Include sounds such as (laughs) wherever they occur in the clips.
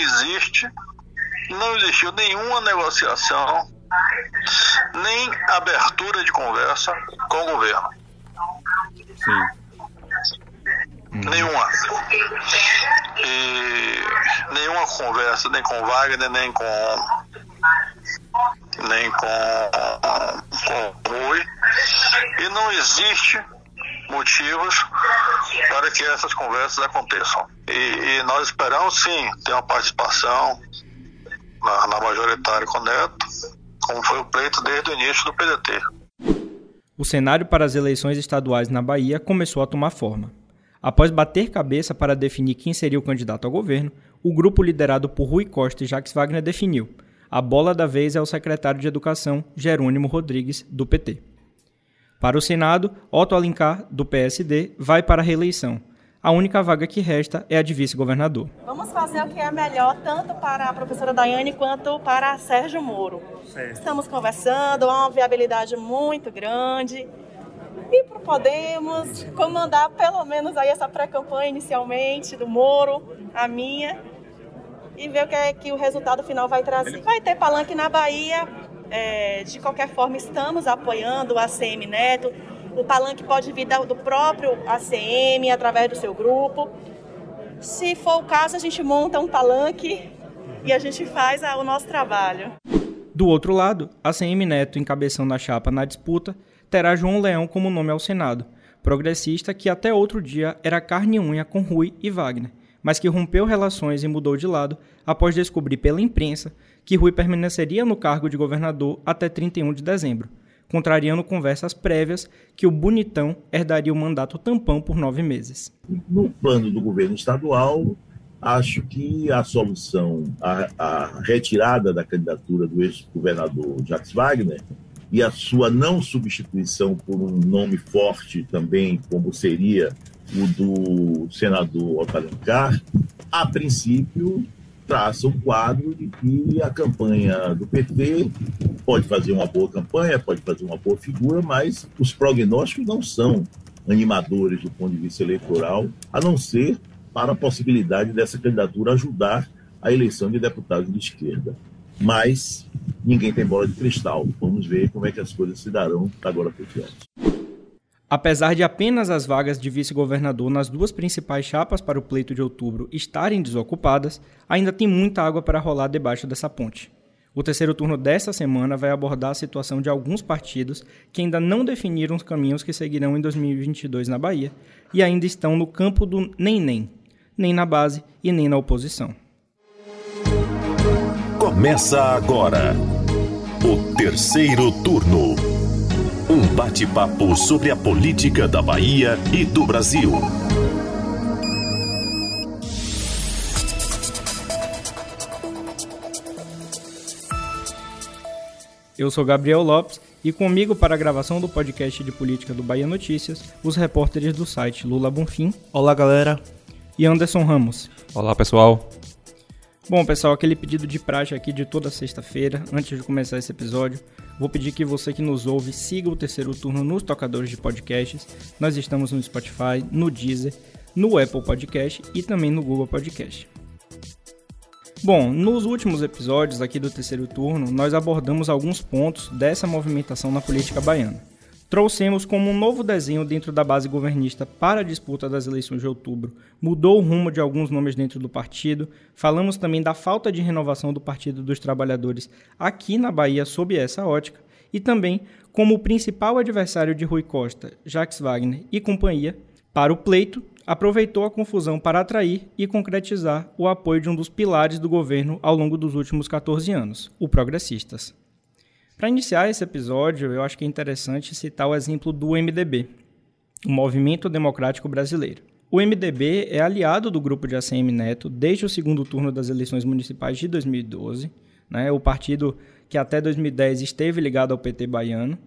existe, não existiu nenhuma negociação, nem abertura de conversa com o governo. Sim. Nenhuma. E nenhuma conversa, nem com Wagner, nem com nem com, com Rui. E não existe motivos para que essas conversas aconteçam. E, e nós esperamos sim ter uma participação na, na majoritária com Neto, como foi o pleito desde o início do PDT. O cenário para as eleições estaduais na Bahia começou a tomar forma. Após bater cabeça para definir quem seria o candidato ao governo, o grupo liderado por Rui Costa e Jacques Wagner definiu. A bola da vez é o secretário de Educação, Jerônimo Rodrigues, do PT. Para o Senado, Otto Alencar, do PSD, vai para a reeleição. A única vaga que resta é a de vice-governador. Vamos fazer o que é melhor tanto para a professora Daiane quanto para Sérgio Moro. Certo. Estamos conversando, há uma viabilidade muito grande e podemos comandar pelo menos aí essa pré-campanha inicialmente do Moro, a minha, e ver o que, é que o resultado final vai trazer. Vai ter palanque na Bahia, é, de qualquer forma estamos apoiando o ACM Neto, o palanque pode vir do próprio ACM, através do seu grupo. Se for o caso, a gente monta um palanque e a gente faz o nosso trabalho. Do outro lado, ACM Neto encabeçando a chapa na disputa, terá João Leão como nome ao Senado, progressista que até outro dia era carne e unha com Rui e Wagner, mas que rompeu relações e mudou de lado após descobrir pela imprensa que Rui permaneceria no cargo de governador até 31 de dezembro, contrariando conversas prévias que o Bonitão herdaria o mandato tampão por nove meses. No plano do governo estadual, acho que a solução, a, a retirada da candidatura do ex-governador Jacques Wagner, e a sua não substituição por um nome forte também, como seria o do senador Otalencar, a princípio traça um quadro de que a campanha do PT pode fazer uma boa campanha, pode fazer uma boa figura, mas os prognósticos não são animadores do ponto de vista eleitoral, a não ser para a possibilidade dessa candidatura ajudar a eleição de deputados de esquerda mas ninguém tem bola de cristal. Vamos ver como é que as coisas se darão agora por diante. Apesar de apenas as vagas de vice-governador nas duas principais chapas para o pleito de outubro estarem desocupadas, ainda tem muita água para rolar debaixo dessa ponte. O terceiro turno desta semana vai abordar a situação de alguns partidos que ainda não definiram os caminhos que seguirão em 2022 na Bahia e ainda estão no campo do nem-nem, nem na base e nem na oposição. Começa agora o terceiro turno. Um bate-papo sobre a política da Bahia e do Brasil. Eu sou Gabriel Lopes e comigo para a gravação do podcast de política do Bahia Notícias, os repórteres do site Lula Bonfim. Olá, galera. E Anderson Ramos. Olá, pessoal. Bom, pessoal, aquele pedido de praxe aqui de toda sexta-feira, antes de começar esse episódio, vou pedir que você que nos ouve siga o terceiro turno nos tocadores de podcasts. Nós estamos no Spotify, no Deezer, no Apple Podcast e também no Google Podcast. Bom, nos últimos episódios aqui do terceiro turno, nós abordamos alguns pontos dessa movimentação na política baiana trouxemos como um novo desenho dentro da base governista para a disputa das eleições de outubro, mudou o rumo de alguns nomes dentro do partido, falamos também da falta de renovação do Partido dos Trabalhadores aqui na Bahia sob essa ótica, e também como o principal adversário de Rui Costa, Jacques Wagner e companhia, para o pleito, aproveitou a confusão para atrair e concretizar o apoio de um dos pilares do governo ao longo dos últimos 14 anos, o Progressistas. Para iniciar esse episódio, eu acho que é interessante citar o exemplo do MDB, o Movimento Democrático Brasileiro. O MDB é aliado do grupo de ACM Neto desde o segundo turno das eleições municipais de 2012, né? o partido que até 2010 esteve ligado ao PT baiano,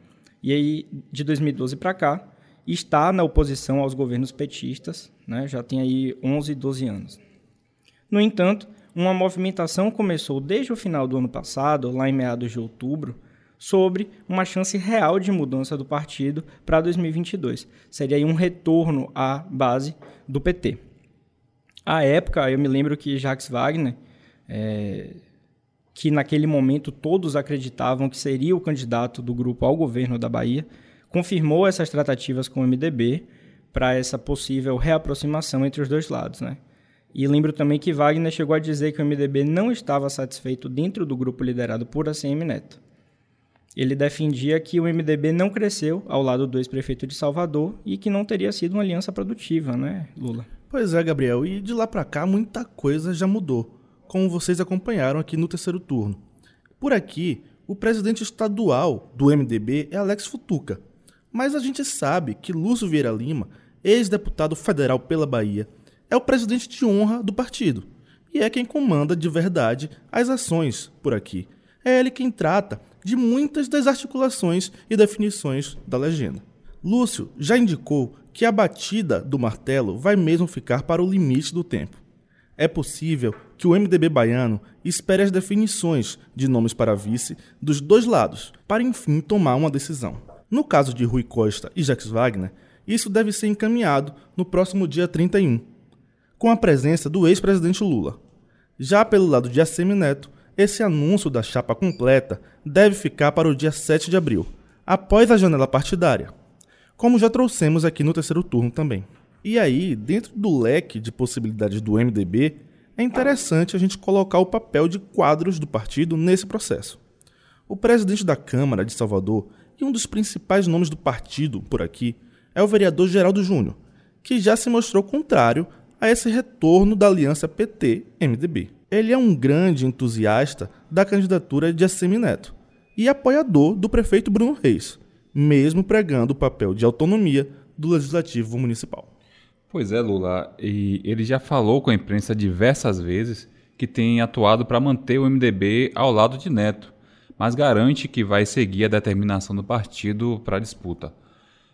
e aí de 2012 para cá está na oposição aos governos petistas, né? já tem aí 11, 12 anos. No entanto, uma movimentação começou desde o final do ano passado, lá em meados de outubro, sobre uma chance real de mudança do partido para 2022. Seria aí um retorno à base do PT. À época, eu me lembro que Jacques Wagner é, que naquele momento todos acreditavam que seria o candidato do grupo ao governo da Bahia, confirmou essas tratativas com o MDB para essa possível reaproximação entre os dois lados, né? E lembro também que Wagner chegou a dizer que o MDB não estava satisfeito dentro do grupo liderado por ACM Neto. Ele defendia que o MDB não cresceu ao lado do ex-prefeito de Salvador e que não teria sido uma aliança produtiva, né, Lula? Pois é, Gabriel, e de lá para cá muita coisa já mudou, como vocês acompanharam aqui no terceiro turno. Por aqui, o presidente estadual do MDB é Alex Futuca, mas a gente sabe que Lúcio Vieira Lima, ex-deputado federal pela Bahia, é o presidente de honra do partido e é quem comanda de verdade as ações por aqui. É ele quem trata de muitas das articulações e definições da legenda. Lúcio já indicou que a batida do martelo vai mesmo ficar para o limite do tempo. É possível que o MDB baiano espere as definições de nomes para vice dos dois lados, para enfim tomar uma decisão. No caso de Rui Costa e Jacques Wagner, isso deve ser encaminhado no próximo dia 31, com a presença do ex-presidente Lula. Já pelo lado de Assemi Neto, esse anúncio da chapa completa deve ficar para o dia 7 de abril, após a janela partidária como já trouxemos aqui no terceiro turno também. E aí, dentro do leque de possibilidades do MDB, é interessante a gente colocar o papel de quadros do partido nesse processo. O presidente da Câmara de Salvador e um dos principais nomes do partido por aqui é o vereador Geraldo Júnior, que já se mostrou contrário a esse retorno da aliança PT-MDB. Ele é um grande entusiasta da candidatura de Assemineto e apoiador do prefeito Bruno Reis, mesmo pregando o papel de autonomia do legislativo municipal. Pois é, Lula, e ele já falou com a imprensa diversas vezes que tem atuado para manter o MDB ao lado de Neto, mas garante que vai seguir a determinação do partido para a disputa.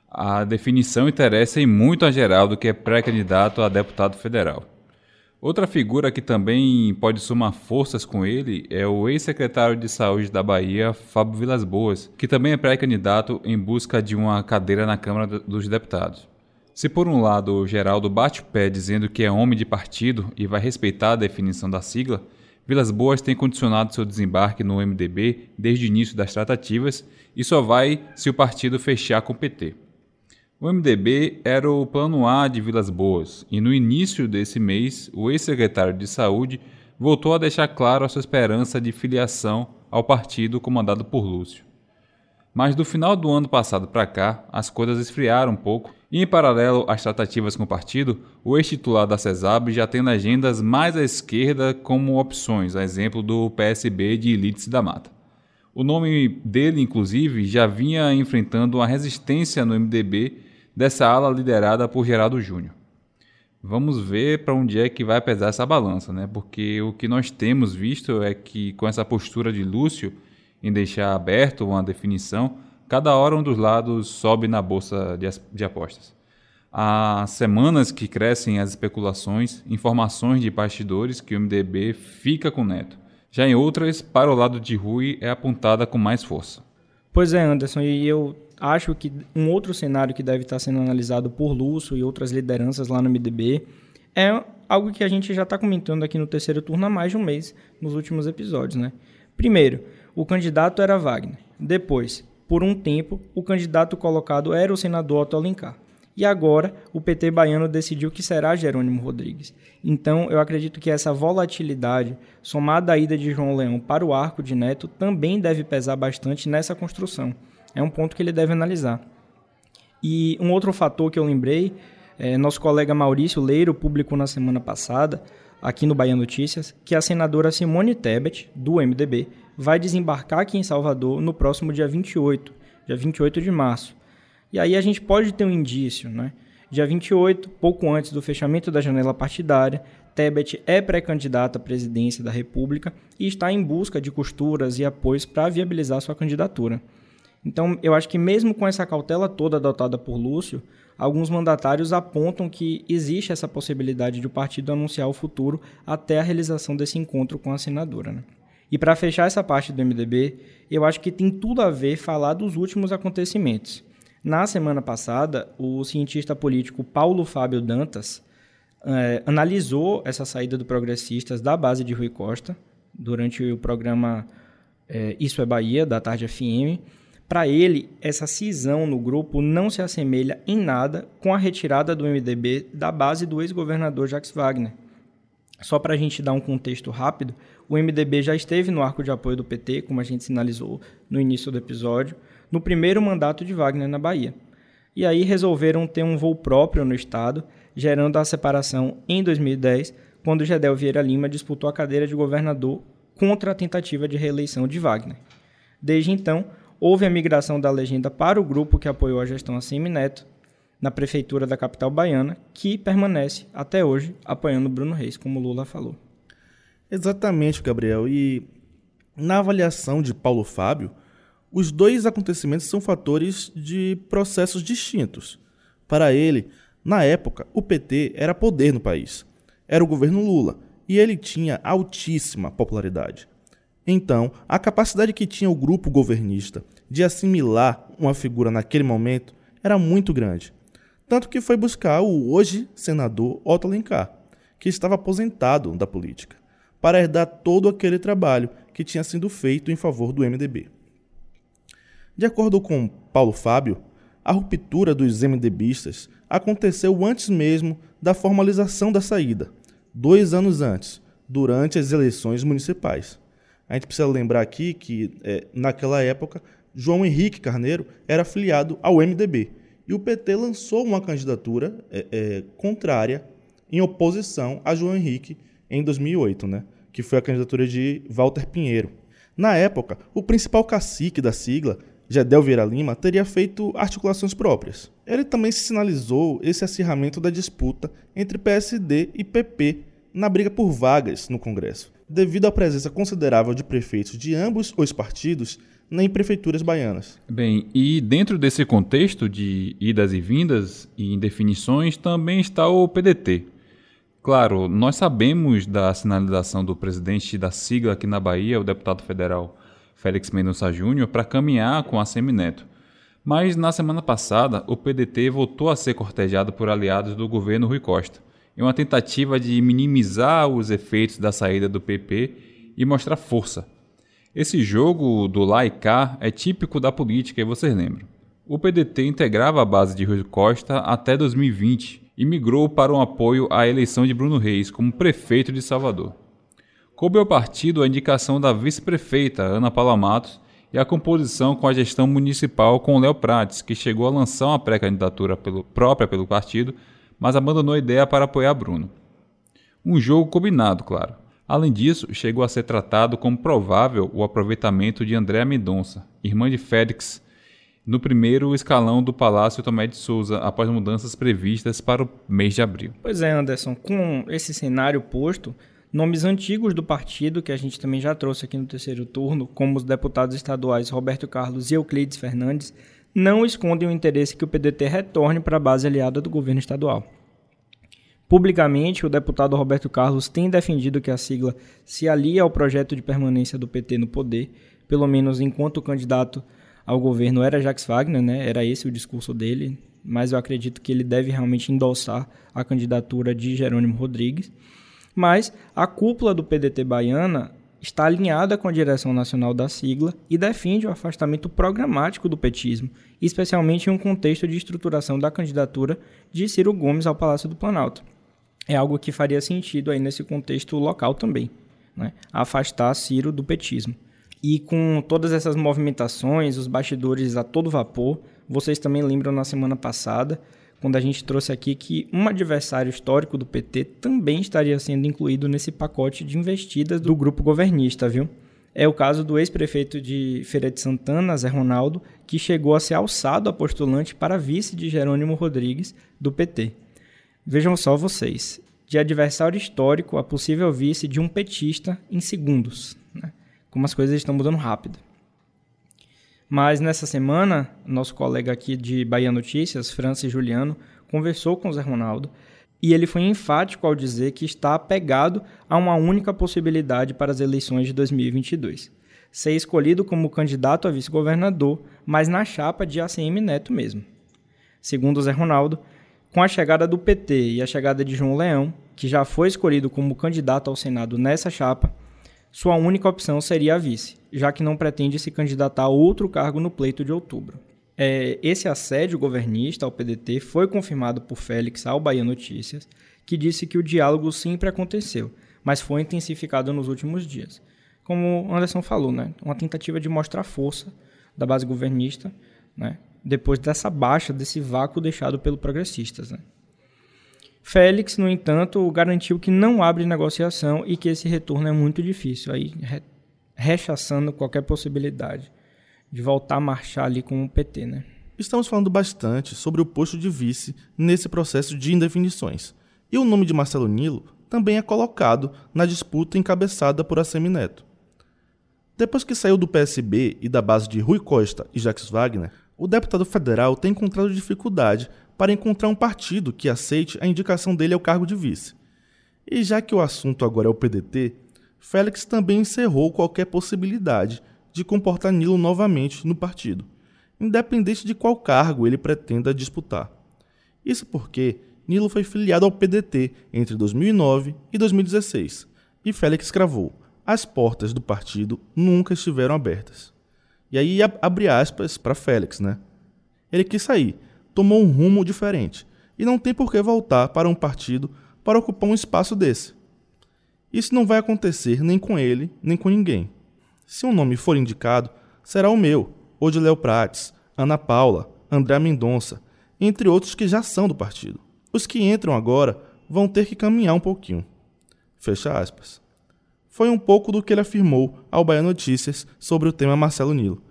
A definição interessa em muito a Geraldo, que é pré-candidato a deputado federal. Outra figura que também pode somar forças com ele é o ex-secretário de Saúde da Bahia, Fábio Vilas Boas, que também é pré-candidato em busca de uma cadeira na Câmara dos Deputados. Se por um lado o Geraldo bate o pé dizendo que é homem de partido e vai respeitar a definição da sigla, Vilas Boas tem condicionado seu desembarque no MDB desde o início das tratativas e só vai se o partido fechar com o PT. O MDB era o plano A de Vilas Boas, e no início desse mês, o ex-secretário de Saúde voltou a deixar claro a sua esperança de filiação ao partido comandado por Lúcio. Mas do final do ano passado para cá, as coisas esfriaram um pouco, e em paralelo às tratativas com o partido, o ex-titular da CESAB já tem legendas mais à esquerda como opções, a exemplo do PSB de Elites da Mata. O nome dele, inclusive, já vinha enfrentando uma resistência no MDB dessa ala liderada por Geraldo Júnior. Vamos ver para onde é que vai pesar essa balança, né? Porque o que nós temos visto é que com essa postura de Lúcio em deixar aberto uma definição, cada hora um dos lados sobe na bolsa de, apostas. Há semanas que crescem as especulações, informações de bastidores que o MDB fica com Neto. Já em outras, para o lado de Rui é apontada com mais força. Pois é, Anderson, e eu acho que um outro cenário que deve estar sendo analisado por Lúcio e outras lideranças lá no MDB é algo que a gente já está comentando aqui no terceiro turno há mais de um mês, nos últimos episódios. Né? Primeiro, o candidato era Wagner. Depois, por um tempo, o candidato colocado era o senador Otto Alencar. E agora, o PT baiano decidiu que será Jerônimo Rodrigues. Então, eu acredito que essa volatilidade, somada à ida de João Leão para o arco de Neto, também deve pesar bastante nessa construção é um ponto que ele deve analisar. E um outro fator que eu lembrei, é, nosso colega Maurício Leiro publicou na semana passada, aqui no Bahia Notícias, que a senadora Simone Tebet, do MDB, vai desembarcar aqui em Salvador no próximo dia 28, dia 28 de março. E aí a gente pode ter um indício, né? Dia 28, pouco antes do fechamento da janela partidária, Tebet é pré-candidata à presidência da República e está em busca de costuras e apoios para viabilizar sua candidatura. Então, eu acho que mesmo com essa cautela toda adotada por Lúcio, alguns mandatários apontam que existe essa possibilidade de o partido anunciar o futuro até a realização desse encontro com a senadora. Né? E para fechar essa parte do MDB, eu acho que tem tudo a ver falar dos últimos acontecimentos. Na semana passada, o cientista político Paulo Fábio Dantas é, analisou essa saída do Progressistas da base de Rui Costa durante o programa é, Isso é Bahia, da Tarde FM. Para ele, essa cisão no grupo não se assemelha em nada com a retirada do MDB da base do ex-governador Jacques Wagner. Só para a gente dar um contexto rápido, o MDB já esteve no arco de apoio do PT, como a gente sinalizou no início do episódio, no primeiro mandato de Wagner na Bahia. E aí resolveram ter um voo próprio no estado, gerando a separação em 2010, quando Gedel Vieira Lima disputou a cadeira de governador contra a tentativa de reeleição de Wagner. Desde então, houve a migração da legenda para o grupo que apoiou a gestão Assemi Neto na prefeitura da capital baiana, que permanece até hoje apoiando Bruno Reis, como Lula falou. Exatamente, Gabriel. E na avaliação de Paulo Fábio, os dois acontecimentos são fatores de processos distintos. Para ele, na época, o PT era poder no país. Era o governo Lula e ele tinha altíssima popularidade. Então, a capacidade que tinha o grupo governista de assimilar uma figura naquele momento era muito grande. Tanto que foi buscar o hoje senador Otto Alencar, que estava aposentado da política, para herdar todo aquele trabalho que tinha sido feito em favor do MDB. De acordo com Paulo Fábio, a ruptura dos MDBistas aconteceu antes mesmo da formalização da saída, dois anos antes, durante as eleições municipais. A gente precisa lembrar aqui que, é, naquela época, João Henrique Carneiro era afiliado ao MDB e o PT lançou uma candidatura é, é, contrária em oposição a João Henrique em 2008, né? que foi a candidatura de Walter Pinheiro. Na época, o principal cacique da sigla, Gedel Vieira Lima, teria feito articulações próprias. Ele também sinalizou esse acirramento da disputa entre PSD e PP na briga por vagas no Congresso, devido à presença considerável de prefeitos de ambos os partidos nem prefeituras baianas. Bem, e dentro desse contexto de idas e vindas e indefinições também está o PDT. Claro, nós sabemos da sinalização do presidente da sigla aqui na Bahia, o deputado federal Félix Mendonça Júnior, para caminhar com a Semineto. Mas na semana passada, o PDT voltou a ser cortejado por aliados do governo Rui Costa, em uma tentativa de minimizar os efeitos da saída do PP e mostrar força esse jogo do lá e cá é típico da política e vocês lembram. O PDT integrava a base de Rui Costa até 2020 e migrou para um apoio à eleição de Bruno Reis como prefeito de Salvador. Coube ao partido a indicação da vice-prefeita Ana Paula Matos e a composição com a gestão municipal com Léo Prates, que chegou a lançar uma pré-candidatura própria pelo partido, mas abandonou a ideia para apoiar Bruno. Um jogo combinado, claro. Além disso, chegou a ser tratado como provável o aproveitamento de Andréa Mendonça, irmã de Félix, no primeiro escalão do Palácio Tomé de Souza, após mudanças previstas para o mês de abril. Pois é, Anderson, com esse cenário posto, nomes antigos do partido, que a gente também já trouxe aqui no terceiro turno, como os deputados estaduais Roberto Carlos e Euclides Fernandes, não escondem o interesse que o PDT retorne para a base aliada do governo estadual. Publicamente, o deputado Roberto Carlos tem defendido que a sigla se alia ao projeto de permanência do PT no poder, pelo menos enquanto o candidato ao governo era Jacques Wagner, né? era esse o discurso dele, mas eu acredito que ele deve realmente endossar a candidatura de Jerônimo Rodrigues. Mas a cúpula do PDT baiana está alinhada com a direção nacional da sigla e defende o afastamento programático do petismo, especialmente em um contexto de estruturação da candidatura de Ciro Gomes ao Palácio do Planalto é algo que faria sentido aí nesse contexto local também, né? afastar Ciro do petismo. E com todas essas movimentações, os bastidores a todo vapor, vocês também lembram na semana passada, quando a gente trouxe aqui que um adversário histórico do PT também estaria sendo incluído nesse pacote de investidas do grupo governista, viu? É o caso do ex-prefeito de Feira de Santana, Zé Ronaldo, que chegou a ser alçado a postulante para vice de Jerônimo Rodrigues, do PT. Vejam só vocês. De adversário histórico a possível vice de um petista em segundos. Né? Como as coisas estão mudando rápido. Mas nessa semana, nosso colega aqui de Bahia Notícias, Francis Juliano, conversou com o Zé Ronaldo e ele foi enfático ao dizer que está apegado a uma única possibilidade para as eleições de 2022. Ser escolhido como candidato a vice-governador, mas na chapa de ACM Neto mesmo. Segundo Zé Ronaldo, Com a chegada do PT e a chegada de João Leão, que já foi escolhido como candidato ao Senado nessa chapa, sua única opção seria a vice, já que não pretende se candidatar a outro cargo no pleito de outubro. É, esse assédio governista ao PDT foi confirmado por Félix ao Bahia Notícias, que disse que o diálogo sempre aconteceu, mas foi intensificado nos últimos dias. Como Anderson falou, né, uma tentativa de mostrar força da base governista, né, depois dessa baixa, desse vácuo deixado pelo progressistas. Né. Félix, no entanto, garantiu que não abre negociação e que esse retorno é muito difícil, aí rechaçando qualquer possibilidade de voltar a marchar ali com o PT, né? Estamos falando bastante sobre o posto de vice nesse processo de indefinições. E o nome de Marcelo Nilo também é colocado na disputa encabeçada por Assemineto. Depois que saiu do PSB e da base de Rui Costa e Jacques Wagner, o deputado federal tem encontrado dificuldade para encontrar um partido que aceite a indicação dele ao cargo de vice. E já que o assunto agora é o PDT, Félix também encerrou qualquer possibilidade de comportar Nilo novamente no partido, independente de qual cargo ele pretenda disputar. Isso porque Nilo foi filiado ao PDT entre 2009 e 2016, e Félix cravou: as portas do partido nunca estiveram abertas. E aí abre aspas para Félix, né? Ele quis sair, tomou um rumo diferente e não tem por que voltar para um partido para ocupar um espaço desse. Isso não vai acontecer nem com ele, nem com ninguém. Se um nome for indicado, será o meu, ou de Léo Prates, Ana Paula, André Mendonça, entre outros que já são do partido. Os que entram agora vão ter que caminhar um pouquinho. Fecha aspas. Foi um pouco do que ele afirmou ao Bahia Notícias sobre o tema Marcelo Nilo.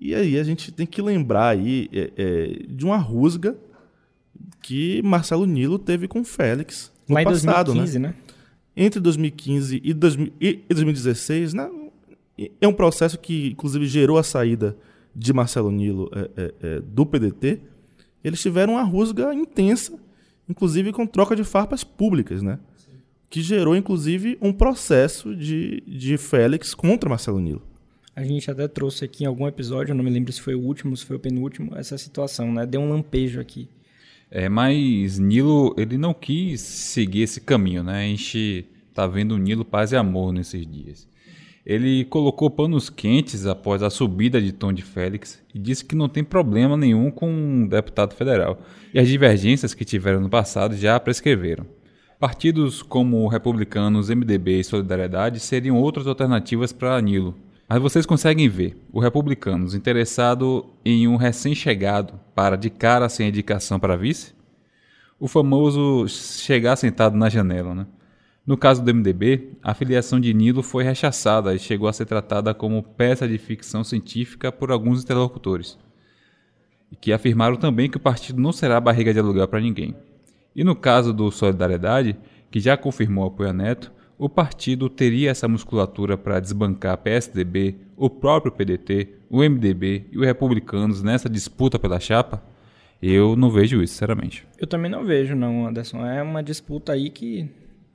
E aí a gente tem que lembrar aí é, é, de uma rusga que Marcelo Nilo teve com Félix no Lá passado, 2015, né? né? Entre 2015 e, 2016, né? É um processo que, inclusive, gerou a saída de Marcelo Nilo é, é, é do PDT. Eles tiveram uma rusga intensa, inclusive com troca de farpas públicas, né? Que gerou, inclusive, um processo de, de Félix contra Marcelo Nilo. A gente até trouxe aqui em algum episódio, não me lembro se foi o último, se foi o penúltimo, essa situação, né? Deu um lampejo aqui. É, mas Nilo, ele não quis seguir esse caminho, né? A gente tá vendo Nilo paz e amor nesses dias. Ele colocou panos quentes após a subida de tom de Félix e disse que não tem problema nenhum com um deputado federal. E as divergências que tiveram no passado já prescreveram. Partidos como Republicanos, MDB e Solidariedade seriam outras alternativas para Nilo, mas vocês conseguem ver o Republicanos interessado em um recém-chegado para de cara sem indicação para vice? O famoso chegar sentado na janela, né? No caso do MDB, a filiação de Nilo foi rechaçada e chegou a ser tratada como peça de ficção científica por alguns interlocutores, que afirmaram também que o partido não será barriga de aluguel para ninguém. E no caso do Solidariedade, que já confirmou apoio a Neto, o partido teria essa musculatura para desbancar PSDB, o próprio PDT, o MDB e os republicanos nessa disputa pela chapa? Eu não vejo isso, sinceramente. Eu também não vejo, não, Anderson. É uma disputa aí que,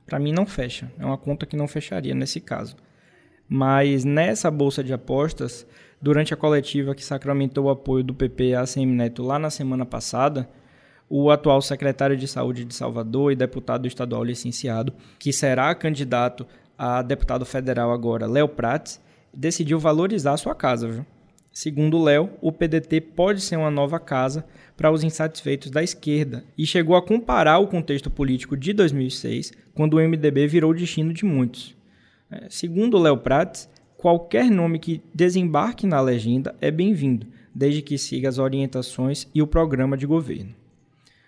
para mim, não fecha. É uma conta que não fecharia nesse caso. Mas nessa bolsa de apostas, durante a coletiva que sacramentou o apoio do PP ACM Neto lá na semana passada, o atual secretário de Saúde de Salvador e deputado estadual licenciado, que será candidato a deputado federal agora, Léo Prates, decidiu valorizar sua casa. Viu? Segundo Léo, o PDT pode ser uma nova casa para os insatisfeitos da esquerda e chegou a comparar o contexto político de 2006, quando o MDB virou destino de muitos. É, segundo Léo Prates, qualquer nome que desembarque na legenda é bem-vindo, desde que siga as orientações e o programa de governo.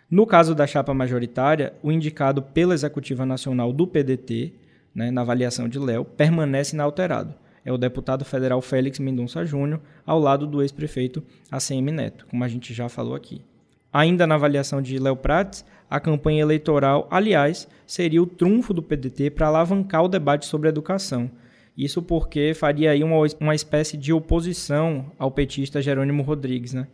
No caso da chapa majoritária, o indicado pela Executiva Nacional do PDT, né, na avaliação de Léo, permanece inalterado. É o deputado federal Félix Mendonça Júnior, ao lado do ex-prefeito ACM Neto, como a gente já falou aqui. Ainda na avaliação de Léo Prates, a campanha eleitoral, aliás, seria o trunfo do PDT para alavancar o debate sobre educação. Isso porque faria aí uma, uma espécie de oposição ao petista Jerônimo Rodrigues, né?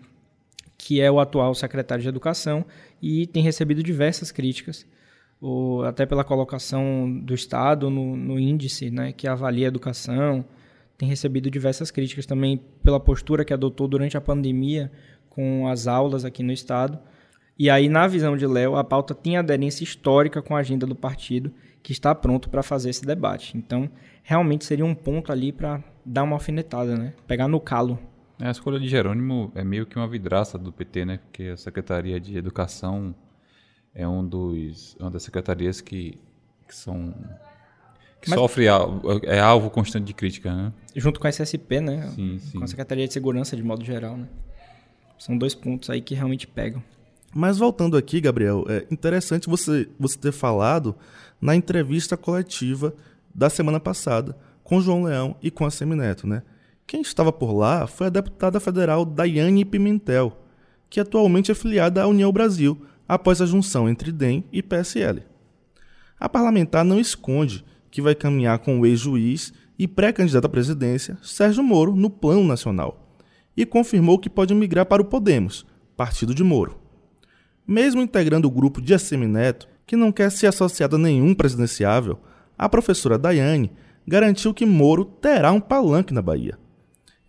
Que é o atual secretário de Educação, e tem recebido diversas críticas, ou até pela colocação do Estado no, no índice né, que avalia a educação, tem recebido diversas críticas também pela postura que adotou durante a pandemia com as aulas aqui no Estado. E aí, na visão de Léo, a pauta tinha aderência histórica com a agenda do partido, que está pronto para fazer esse debate. Então, realmente seria um ponto ali para dar uma alfinetada, né? Pegar no calo. É, a escolha de Jerônimo é meio que uma vidraça do PT, né? Porque a Secretaria de Educação é um dos, uma das secretarias que, que são que Mas, sofre é alvo constante de crítica, né? Junto com a SSP, né? Sim, sim. Com a Secretaria de Segurança de modo geral, né? São dois pontos aí que realmente pegam. Mas voltando aqui, Gabriel, é interessante você, você ter falado na entrevista coletiva da semana passada com João Leão e com a Semineto, né? Quem estava por lá foi a deputada federal Daiane Pimentel, que atualmente é filiada à União Brasil, após a junção entre DEM e PSL. A parlamentar não esconde que vai caminhar com o ex-juiz e pré-candidato à presidência, Sérgio Moro, no plano nacional, e confirmou que pode migrar para o Podemos, partido de Moro. Mesmo integrando o grupo de Assemineto, que não quer se associar a nenhum presidenciável, a professora Daiane garantiu que Moro terá um palanque na Bahia.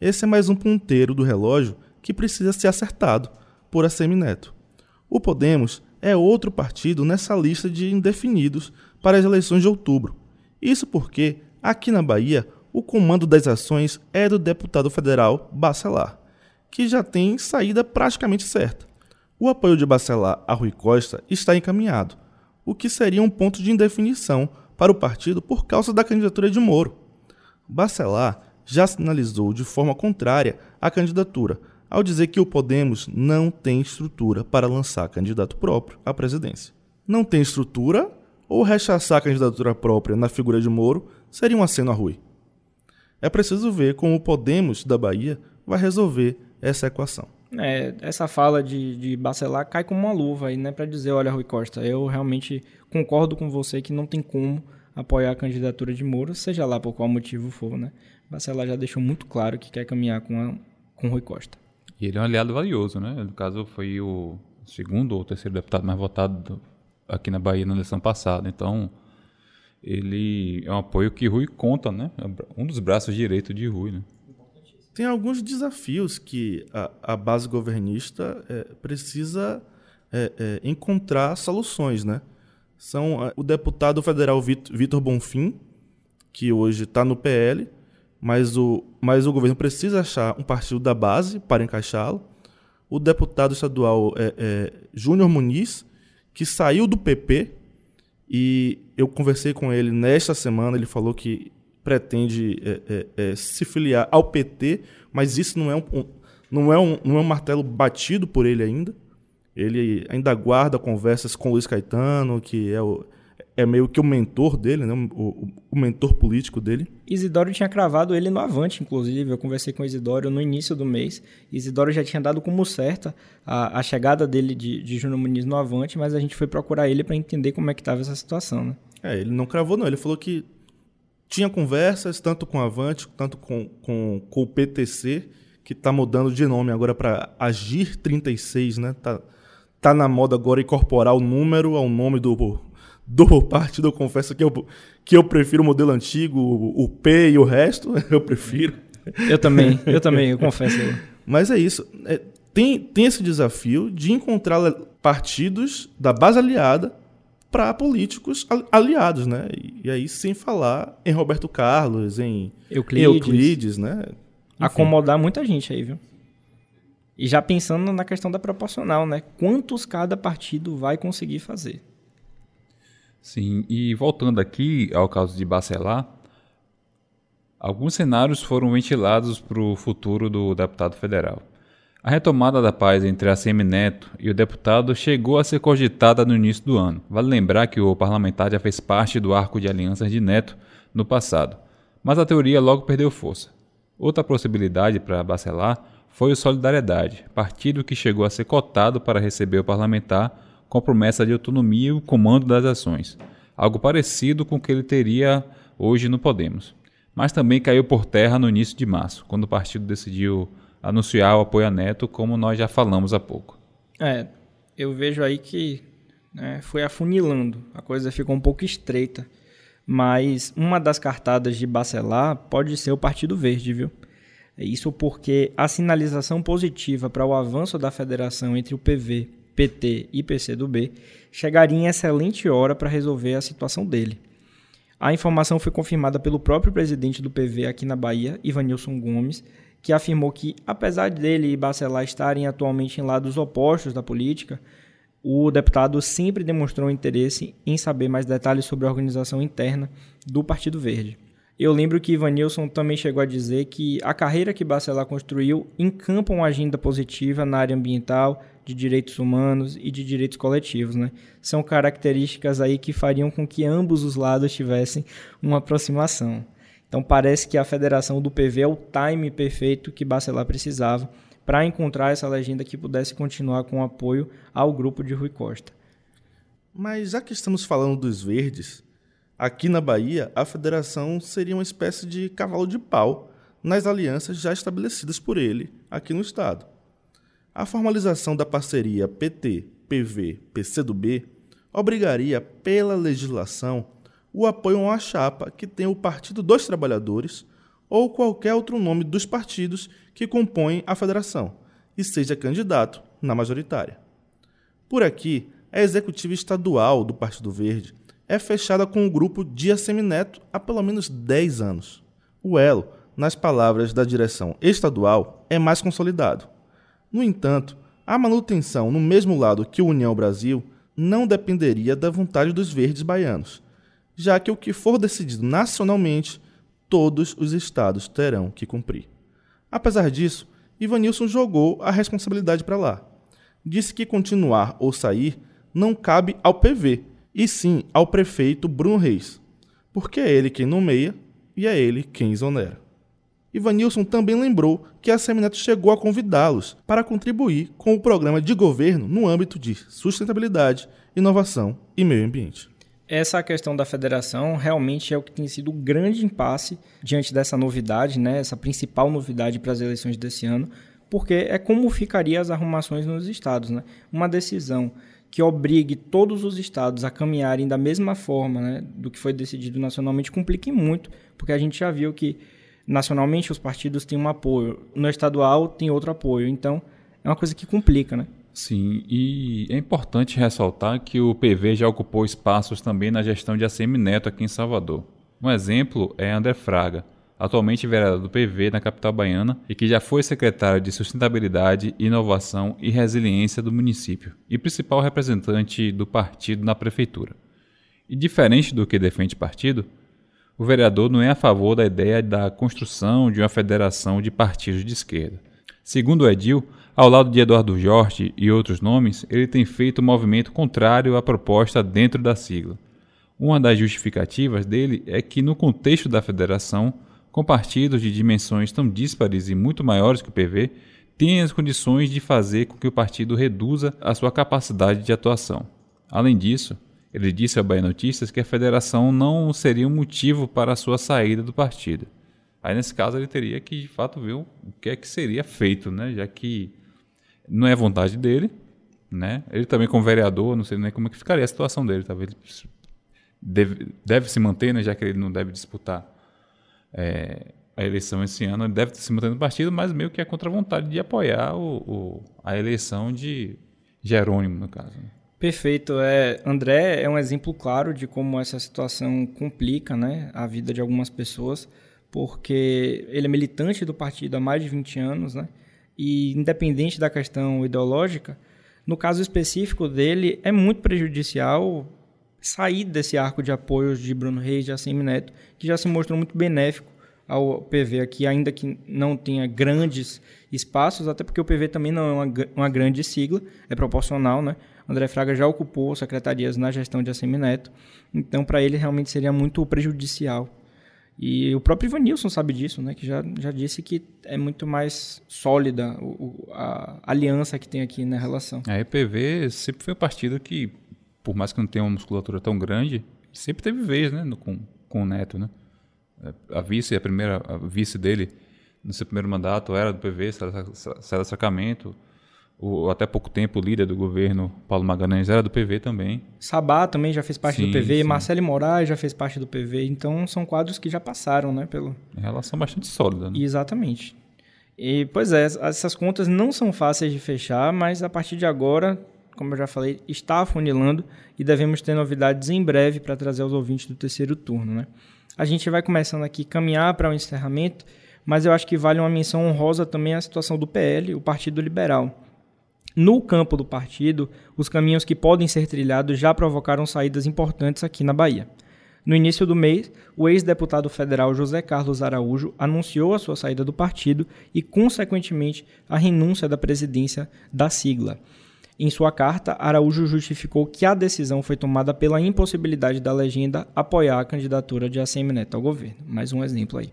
Esse é mais um ponteiro do relógio que precisa ser acertado por Assemineto. O Podemos é outro partido nessa lista de indefinidos para as eleições de outubro. Isso porque, aqui na Bahia, o comando das ações é do deputado federal Bacelar, que já tem saída praticamente certa. O apoio de Bacelar a Rui Costa está encaminhado, o que seria um ponto de indefinição para o partido por causa da candidatura de Moro. Bacelar já sinalizou de forma contrária à candidatura, ao dizer que o Podemos não tem estrutura para lançar candidato próprio à presidência. Não tem estrutura ou rechaçar a candidatura própria na figura de Moro seria um aceno a Rui. É preciso ver como o Podemos da Bahia vai resolver essa equação. É, essa fala de, de Bacelar cai como uma luva aí, né, para dizer, olha, Rui Costa, eu realmente concordo com você que não tem como apoiar a candidatura de Moro, seja lá por qual motivo for, né? Bacelar já deixou muito claro que quer caminhar com, a, com Rui Costa. E ele é um aliado valioso, né? No caso, foi o segundo ou terceiro deputado mais votado aqui na Bahia na eleição passada. Então, ele é um apoio que Rui conta, né? É um dos braços direitos de Rui, né? tem alguns desafios que a, a base governista é, precisa é, é, encontrar soluções, né? São o deputado federal Vitor Bonfim, que hoje está no PL, mas o, mas o governo precisa achar um partido da base para encaixá-lo. O deputado estadual é, é, Júnior Muniz, que saiu do PP, e eu conversei com ele nesta semana, ele falou que pretende é, é, é, se filiar ao PT, mas isso não é um, não, é um, não é um martelo batido por ele ainda. Ele ainda aguarda conversas com o Luiz Caetano, que é, o, é meio que o mentor dele, né? o, o mentor político dele. Isidoro tinha cravado ele no Avante, inclusive. Eu conversei com o Isidoro no início do mês. Isidoro já tinha dado como certa a, a chegada dele de, de Júnior Muniz no Avante, mas a gente foi procurar ele para entender como é que estava essa situação. Né? É, ele não cravou, não. Ele falou que tinha conversas tanto com a Avante, tanto com, com, com o PTC, que está mudando de nome agora para Agir 36, né? Tá, tá na moda agora incorporar o número ao nome do, do partido. Eu confesso que eu, que eu prefiro o modelo antigo, o, o P e o resto, (laughs) eu prefiro. Eu também, eu também, eu confesso. Mas é isso. É, tem, tem esse desafio de encontrar partidos da base aliada para políticos aliados, né? E, aí sem falar em Roberto Carlos, em Euclides, Euclides né? Enfim. Acomodar muita gente aí, viu? E já pensando na questão da proporcional, né? Quantos cada partido vai conseguir fazer? Sim, e voltando aqui ao caso de Bacelar, alguns cenários foram ventilados para o futuro do deputado federal. A retomada da paz entre a Neto e o deputado chegou a ser cogitada no início do ano. Vale lembrar que o parlamentar já fez parte do arco de alianças de Neto no passado, mas a teoria logo perdeu força. Outra possibilidade para Bacelar foi o Solidariedade, partido que chegou a ser cotado para receber o parlamentar com promessa de autonomia e o comando das ações, algo parecido com o que ele teria hoje no Podemos. Mas também caiu por terra no início de março, quando o partido decidiu anunciar o apoio a Neto, como nós já falamos há pouco. É, eu vejo aí que né, foi afunilando, a coisa ficou um pouco estreita. Mas uma das cartadas de Bacelar pode ser o Partido Verde, viu? Isso porque a sinalização positiva para o avanço da federação entre o PV PT e PCdoB, chegaria em excelente hora para resolver a situação dele. A informação foi confirmada pelo próprio presidente do PV aqui na Bahia, Ivanilson Gomes, que afirmou que, apesar dele e Bacelar estarem atualmente em lados opostos da política, o deputado sempre demonstrou interesse em saber mais detalhes sobre a organização interna do Partido Verde. Eu lembro que Ivanilson também chegou a dizer que a carreira que Bacelar construiu encampa uma agenda positiva na área ambiental, de direitos humanos e de direitos coletivos. Né? São características aí que fariam com que ambos os lados tivessem uma aproximação. Então parece que a federação do PV é o time perfeito que Bacelar precisava para encontrar essa legenda que pudesse continuar com apoio ao grupo de Rui Costa. Mas já que estamos falando dos verdes, Aqui na Bahia, a federação seria uma espécie de cavalo de pau nas alianças já estabelecidas por ele aqui no estado. A formalização da parceria PT, PV, PCdoB obrigaria pela legislação o apoio a uma chapa que tenha o Partido dos Trabalhadores ou qualquer outro nome dos partidos que compõem a federação e seja candidato na majoritária. Por aqui, a executiva estadual do Partido Verde é fechada com o grupo Dia Semineto há pelo menos 10 anos. O elo, nas palavras da direção estadual, é mais consolidado. No entanto, a manutenção no mesmo lado que o União Brasil não dependeria da vontade dos verdes baianos, já que o que for decidido nacionalmente, todos os estados terão que cumprir. Apesar disso, Ivanilson jogou a responsabilidade para lá. Disse que continuar ou sair não cabe ao PV, e sim ao prefeito Bruno Reis, porque é ele quem nomeia e é ele quem exonera. Ivanilson também lembrou que a Semineto chegou a convidá-los para contribuir com o programa de governo no âmbito de sustentabilidade, inovação e meio ambiente. Essa questão da federação realmente é o que tem sido o grande impasse diante dessa novidade, né, essa principal novidade para as eleições desse ano, porque é como ficariam as arrumações nos estados. Né? Uma decisão que obrigue todos os estados a caminharem da mesma forma né, do que foi decidido nacionalmente complique muito, porque a gente já viu que nacionalmente os partidos têm um apoio, no estadual tem outro apoio, então é uma coisa que complica, né? Sim, e é importante ressaltar que o PV já ocupou espaços também na gestão de ACM Neto aqui em Salvador. Um exemplo é André Fraga, atualmente vereador do PV na capital baiana e que já foi secretário de Sustentabilidade, Inovação e Resiliência do município e principal representante do partido na prefeitura. E diferente do que defende o partido, o vereador não é a favor da ideia da construção de uma federação de partidos de esquerda. Segundo o Edil, ao lado de Eduardo Jorge e outros nomes, ele tem feito um movimento contrário à proposta dentro da sigla. Uma das justificativas dele é que, no contexto da federação, com partidos de dimensões tão díspares e muito maiores que o PV, tem as condições de fazer com que o partido reduza a sua capacidade de atuação. Além disso, ele disse ao Bahia Notícias que a federação não seria um motivo para a sua saída do partido. Aí, nesse caso, ele teria que, de fato, ver o que é que seria feito, né? já que não é vontade dele. Né? Ele também, como vereador, não sei nem como é que ficaria a situação dele. Talvez deve, deve se manter, né? já que ele não deve disputar é, a eleição esse ano, ele deve se manter no partido, mas meio que é contra a vontade de apoiar o, o a eleição de Jerônimo, no caso. Né? Perfeito. É, André é um exemplo claro de como essa situação complica né, a vida de algumas pessoas, porque ele é militante do partido há mais de 20 anos, né, e independente da questão ideológica, no caso específico dele, é muito prejudicial sair desse arco de apoios de Bruno Reis, de Assemi Neto, que já se mostrou muito benéfico ao PV aqui, ainda que não tenha grandes espaços, até porque o PV também não é uma, uma grande sigla, é proporcional, né? André Fraga já ocupou secretarias na gestão de Assemi Neto, então para ele realmente seria muito prejudicial. E o próprio Ivanilson sabe disso, né? Que já, já disse que é muito mais sólida o, a aliança que tem aqui na relação. A EPV sempre foi um partido que por mais que não tenha uma musculatura tão grande, sempre teve vez, né, no, com, com o Neto, né? A vice, a primeira a vice dele no seu primeiro mandato era do PV, César Sacramento. O, até pouco tempo, o líder do governo, Paulo Magalhães, era do PV também. Sabá também já fez parte sim, do PV, sim. Marcelo Moraes já fez parte do PV, então são quadros que já passaram, né? Pelo... Em relação bastante sólida. Né? Exatamente. E, pois é, essas contas não são fáceis de fechar, mas a partir de agora como eu já falei, está afunilando e devemos ter novidades em breve para trazer aos ouvintes do terceiro turno. Né? A gente vai começando aqui a caminhar para o um encerramento, mas eu acho que vale uma menção honrosa também a situação do PL, o Partido Liberal. No campo do partido, os caminhos que podem ser trilhados já provocaram saídas importantes aqui na Bahia. No início do mês, o ex-deputado federal José Carlos Araújo anunciou a sua saída do partido e, consequentemente, a renúncia da presidência da sigla. Em sua carta, Araújo justificou que a decisão foi tomada pela impossibilidade da legenda apoiar a candidatura de ACM Neto ao governo. Mais um exemplo aí.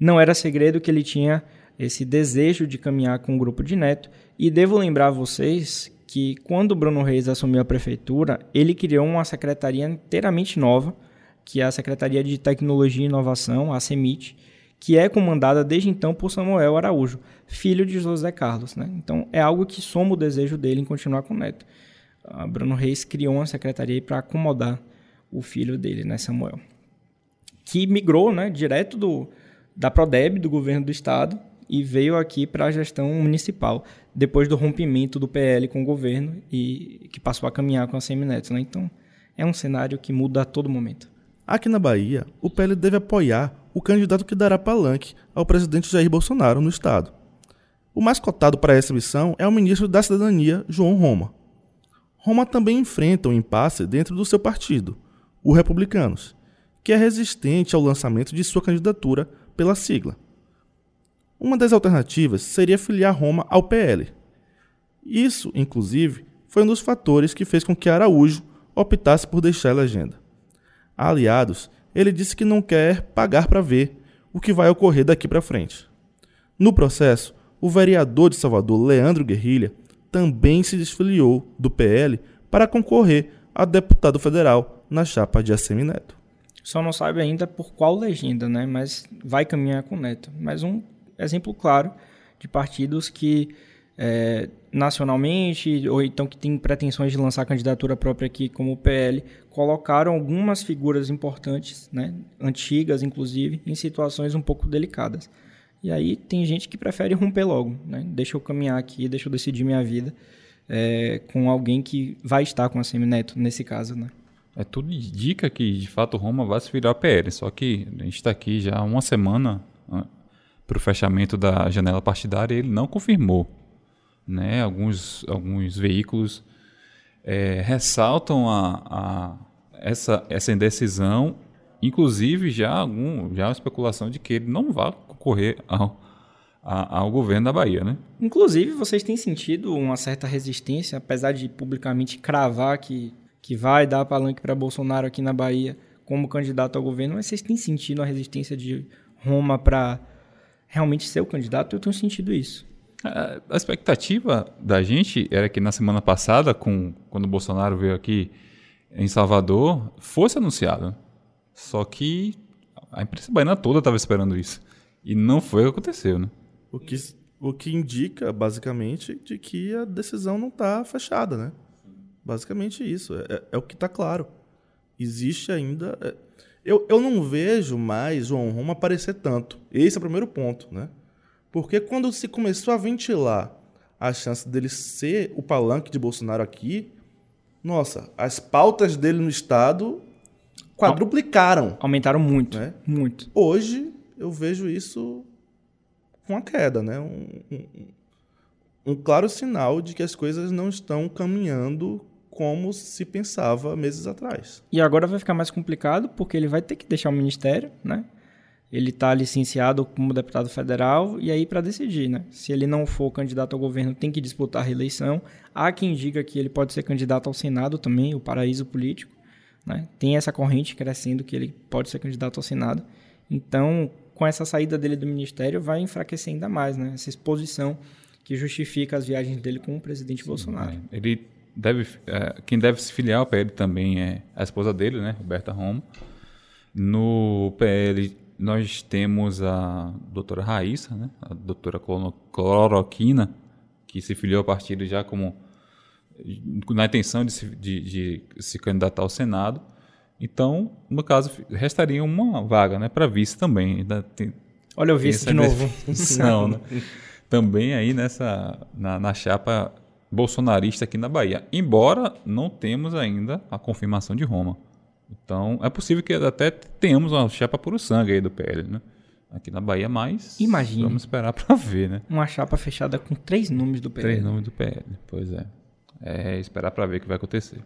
Não era segredo que ele tinha esse desejo de caminhar com o grupo de Neto, e devo lembrar a vocês que quando Bruno Reis assumiu a prefeitura, ele criou uma secretaria inteiramente nova, que é a Secretaria de Tecnologia e Inovação, a CEMIT, que é comandada desde então por Samuel Araújo, filho de José Carlos. Né? Então é algo que soma o desejo dele em continuar com o neto. A Bruno Reis criou uma secretaria para acomodar o filho dele, né, Samuel, que migrou né, direto do, da Prodeb, do governo do estado, e veio aqui para a gestão municipal, depois do rompimento do PL com o governo e que passou a caminhar com a Semineto. Né? Então é um cenário que muda a todo momento. Aqui na Bahia, o PL deve apoiar o candidato que dará palanque ao presidente Jair Bolsonaro no estado. O mais cotado para essa missão é o ministro da Cidadania, João Roma. Roma também enfrenta um impasse dentro do seu partido, o Republicanos, que é resistente ao lançamento de sua candidatura pela sigla. Uma das alternativas seria filiar Roma ao PL. Isso, inclusive, foi um dos fatores que fez com que Araújo optasse por deixar a legenda aliados, ele disse que não quer pagar para ver o que vai ocorrer daqui para frente. No processo, o vereador de Salvador, Leandro Guerrilha, também se desfiliou do PL para concorrer a deputado federal na chapa de Assemi Neto. Só não sabe ainda por qual legenda, né? Mas vai caminhar com Neto. Mas um exemplo claro de partidos que é, nacionalmente, ou então que tem pretensões de lançar candidatura própria aqui, como o PL, colocaram algumas figuras importantes, né, antigas inclusive, em situações um pouco delicadas. E aí tem gente que prefere (laughs) romper logo, né? deixa eu caminhar aqui, deixa eu decidir minha vida é, com alguém que vai estar com a Semineto, nesse caso. Né? É tudo indica que, de fato, Roma vai se virar PL, só que a gente está aqui já há uma semana para o fechamento da janela partidária e ele não confirmou né? Alguns, alguns veículos é, ressaltam a, a, essa, essa indecisão, inclusive já algum já uma especulação de que ele não vai concorrer ao, ao governo da Bahia, né? Inclusive, vocês têm sentido uma certa resistência, apesar de publicamente cravar que, que vai dar palanque para Bolsonaro aqui na Bahia como candidato ao governo, mas vocês têm sentido a resistência de Roma para realmente ser o candidato? Eu tenho sentido isso. A expectativa da gente era que na semana passada, com, quando o Bolsonaro veio aqui em Salvador, fosse anunciado. Só que a imprensa baiana toda estava esperando isso. E não foi o que aconteceu, né? O que, o que indica, basicamente, de que a decisão não está fechada, né? Basicamente isso. É, é, é o que está claro. Existe ainda. É, eu, eu não vejo mais João Roma aparecer tanto. Esse é o primeiro ponto, né? Porque quando se começou a ventilar a chance dele ser o palanque de Bolsonaro aqui, nossa, as pautas dele no Estado quadruplicaram. Aumentaram muito, né? Muito. Hoje eu vejo isso com a queda, né? Um, um, um, claro sinal de que as coisas não estão caminhando como se pensava meses atrás. E agora vai ficar mais complicado porque ele vai ter que deixar o ministério, né? Ele está licenciado como deputado federal e aí para decidir, né? Se ele não for candidato ao governo, tem que disputar a reeleição. Há quem diga que ele pode ser candidato ao Senado também, o paraíso político, né? Tem essa corrente crescendo que ele pode ser candidato ao Senado. Então, com essa saída dele do ministério, vai enfraquecer ainda mais, né? Essa exposição que justifica as viagens dele com o presidente Sim, Bolsonaro. É. Ele deve, é, quem deve se filiar ao PL também é a esposa dele, né? Roberta Romo. No PL nós temos a doutora Raíssa, né? a doutora Cloroquina, que se filiou a partir já como na intenção de se, de, de se candidatar ao Senado. Então, no caso, restaria uma vaga né, para vice também. Tem, Olha o vice de novo. (laughs) Não, né? Também aí nessa, na, na chapa bolsonarista aqui na Bahia, embora não temos ainda a confirmação de Roma. Então, é possível que até tenhamos uma chapa puro sangue aí do PL, né? Aqui na Bahia, mas Imagine. vamos esperar para (laughs) ver, né? Uma chapa fechada com três nomes do PL. Três nomes do PL, pois é. É esperar para ver o que vai acontecer.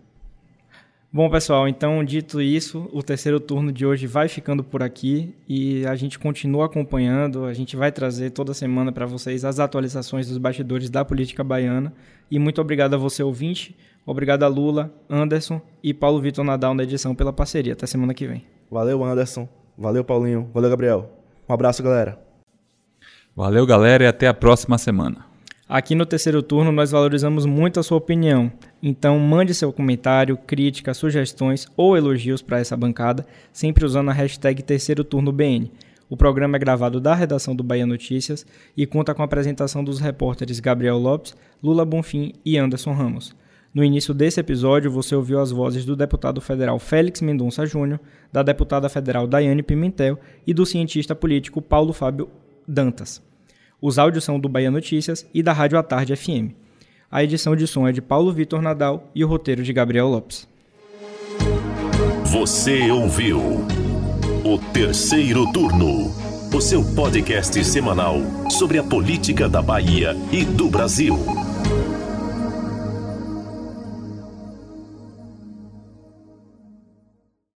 Bom, pessoal, então dito isso, o terceiro turno de hoje vai ficando por aqui e a gente continua acompanhando. A gente vai trazer toda semana para vocês as atualizações dos bastidores da política baiana. E muito obrigado a você, ouvinte. Obrigado a Lula, Anderson e Paulo Vitor Nadal na edição pela parceria. Até semana que vem. Valeu, Anderson. Valeu, Paulinho. Valeu, Gabriel. Um abraço, galera. Valeu, galera, e até a próxima semana. Aqui no terceiro turno nós valorizamos muito a sua opinião, então mande seu comentário, crítica, sugestões ou elogios para essa bancada, sempre usando a hashtag terceiro turno BN. O programa é gravado da redação do Bahia Notícias e conta com a apresentação dos repórteres Gabriel Lopes, Lula Bonfim e Anderson Ramos. No início desse episódio, você ouviu as vozes do deputado federal Félix Mendonça Júnior, da deputada federal Daiane Pimentel e do cientista político Paulo Fábio Dantas. Os áudios são do Bahia Notícias e da Rádio à Tarde FM. A edição de som é de Paulo Vitor Nadal e o roteiro de Gabriel Lopes. Você ouviu o terceiro turno, o seu podcast semanal sobre a política da Bahia e do Brasil.